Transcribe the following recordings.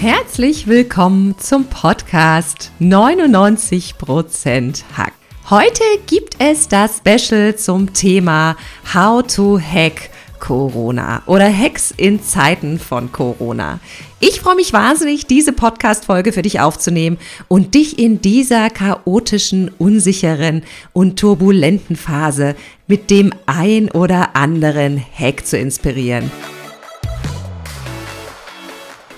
Herzlich willkommen zum Podcast 99% Hack. Heute gibt es das Special zum Thema How to Hack Corona oder Hacks in Zeiten von Corona. Ich freue mich wahnsinnig, diese Podcast-Folge für dich aufzunehmen und dich in dieser chaotischen, unsicheren und turbulenten Phase mit dem ein oder anderen Hack zu inspirieren.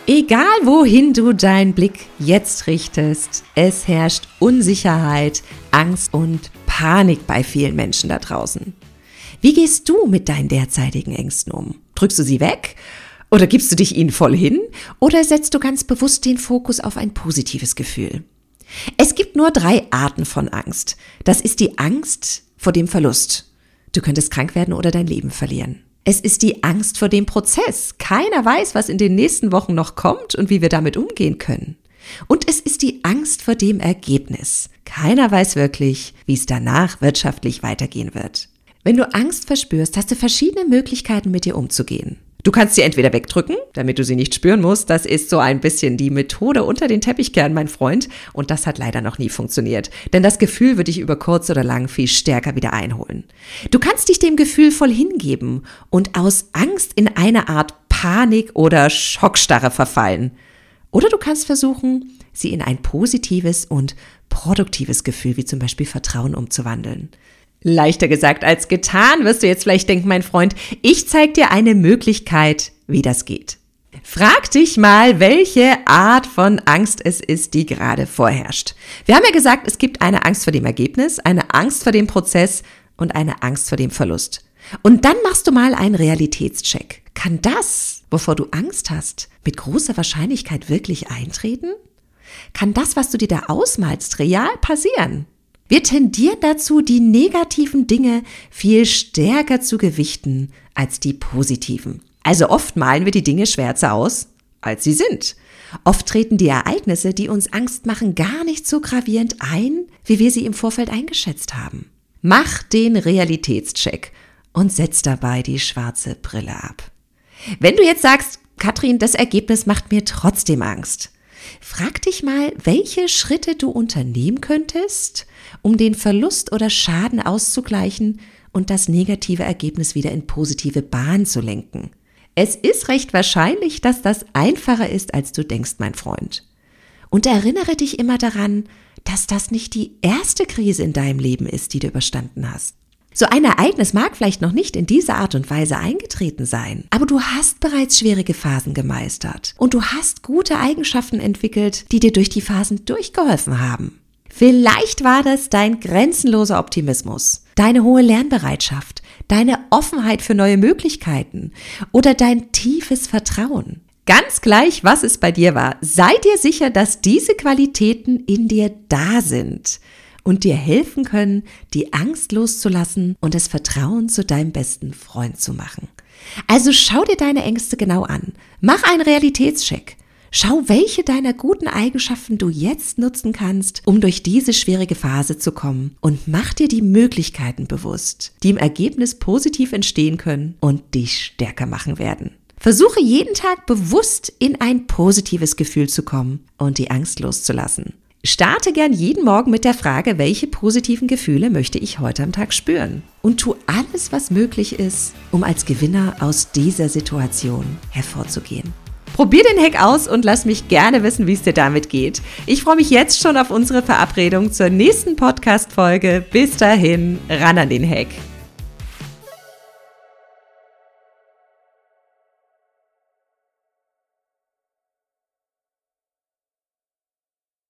Egal wohin du deinen Blick jetzt richtest, es herrscht Unsicherheit, Angst und Panik bei vielen Menschen da draußen. Wie gehst du mit deinen derzeitigen Ängsten um? Drückst du sie weg? Oder gibst du dich ihnen voll hin? Oder setzt du ganz bewusst den Fokus auf ein positives Gefühl? Es gibt nur drei Arten von Angst. Das ist die Angst vor dem Verlust. Du könntest krank werden oder dein Leben verlieren. Es ist die Angst vor dem Prozess. Keiner weiß, was in den nächsten Wochen noch kommt und wie wir damit umgehen können. Und es ist die Angst vor dem Ergebnis. Keiner weiß wirklich, wie es danach wirtschaftlich weitergehen wird. Wenn du Angst verspürst, hast du verschiedene Möglichkeiten, mit dir umzugehen. Du kannst sie entweder wegdrücken, damit du sie nicht spüren musst. Das ist so ein bisschen die Methode unter den Teppichkern, mein Freund. Und das hat leider noch nie funktioniert. Denn das Gefühl würde dich über kurz oder lang viel stärker wieder einholen. Du kannst dich dem Gefühl voll hingeben und aus Angst in eine Art Panik oder Schockstarre verfallen. Oder du kannst versuchen, sie in ein positives und produktives Gefühl wie zum Beispiel Vertrauen umzuwandeln. Leichter gesagt als getan, wirst du jetzt vielleicht denken, mein Freund, ich zeige dir eine Möglichkeit, wie das geht. Frag dich mal, welche Art von Angst es ist, die gerade vorherrscht. Wir haben ja gesagt, es gibt eine Angst vor dem Ergebnis, eine Angst vor dem Prozess und eine Angst vor dem Verlust. Und dann machst du mal einen Realitätscheck. Kann das, wovor du Angst hast, mit großer Wahrscheinlichkeit wirklich eintreten? Kann das, was du dir da ausmalst, real passieren? Wir tendieren dazu, die negativen Dinge viel stärker zu gewichten als die positiven. Also oft malen wir die Dinge schwärzer aus, als sie sind. Oft treten die Ereignisse, die uns Angst machen, gar nicht so gravierend ein, wie wir sie im Vorfeld eingeschätzt haben. Mach den Realitätscheck und setz dabei die schwarze Brille ab. Wenn du jetzt sagst, Katrin, das Ergebnis macht mir trotzdem Angst, Frag dich mal, welche Schritte du unternehmen könntest, um den Verlust oder Schaden auszugleichen und das negative Ergebnis wieder in positive Bahn zu lenken. Es ist recht wahrscheinlich, dass das einfacher ist, als du denkst, mein Freund. Und erinnere dich immer daran, dass das nicht die erste Krise in deinem Leben ist, die du überstanden hast. So ein Ereignis mag vielleicht noch nicht in dieser Art und Weise eingetreten sein, aber du hast bereits schwierige Phasen gemeistert und du hast gute Eigenschaften entwickelt, die dir durch die Phasen durchgeholfen haben. Vielleicht war das dein grenzenloser Optimismus, deine hohe Lernbereitschaft, deine Offenheit für neue Möglichkeiten oder dein tiefes Vertrauen. Ganz gleich, was es bei dir war, sei dir sicher, dass diese Qualitäten in dir da sind und dir helfen können, die Angst loszulassen und das Vertrauen zu deinem besten Freund zu machen. Also schau dir deine Ängste genau an. Mach einen Realitätscheck. Schau, welche deiner guten Eigenschaften du jetzt nutzen kannst, um durch diese schwierige Phase zu kommen und mach dir die Möglichkeiten bewusst, die im Ergebnis positiv entstehen können und dich stärker machen werden. Versuche jeden Tag bewusst in ein positives Gefühl zu kommen und die Angst loszulassen. Starte gern jeden Morgen mit der Frage, welche positiven Gefühle möchte ich heute am Tag spüren? Und tu alles, was möglich ist, um als Gewinner aus dieser Situation hervorzugehen. Probier den Hack aus und lass mich gerne wissen, wie es dir damit geht. Ich freue mich jetzt schon auf unsere Verabredung zur nächsten Podcast-Folge. Bis dahin, ran an den Hack.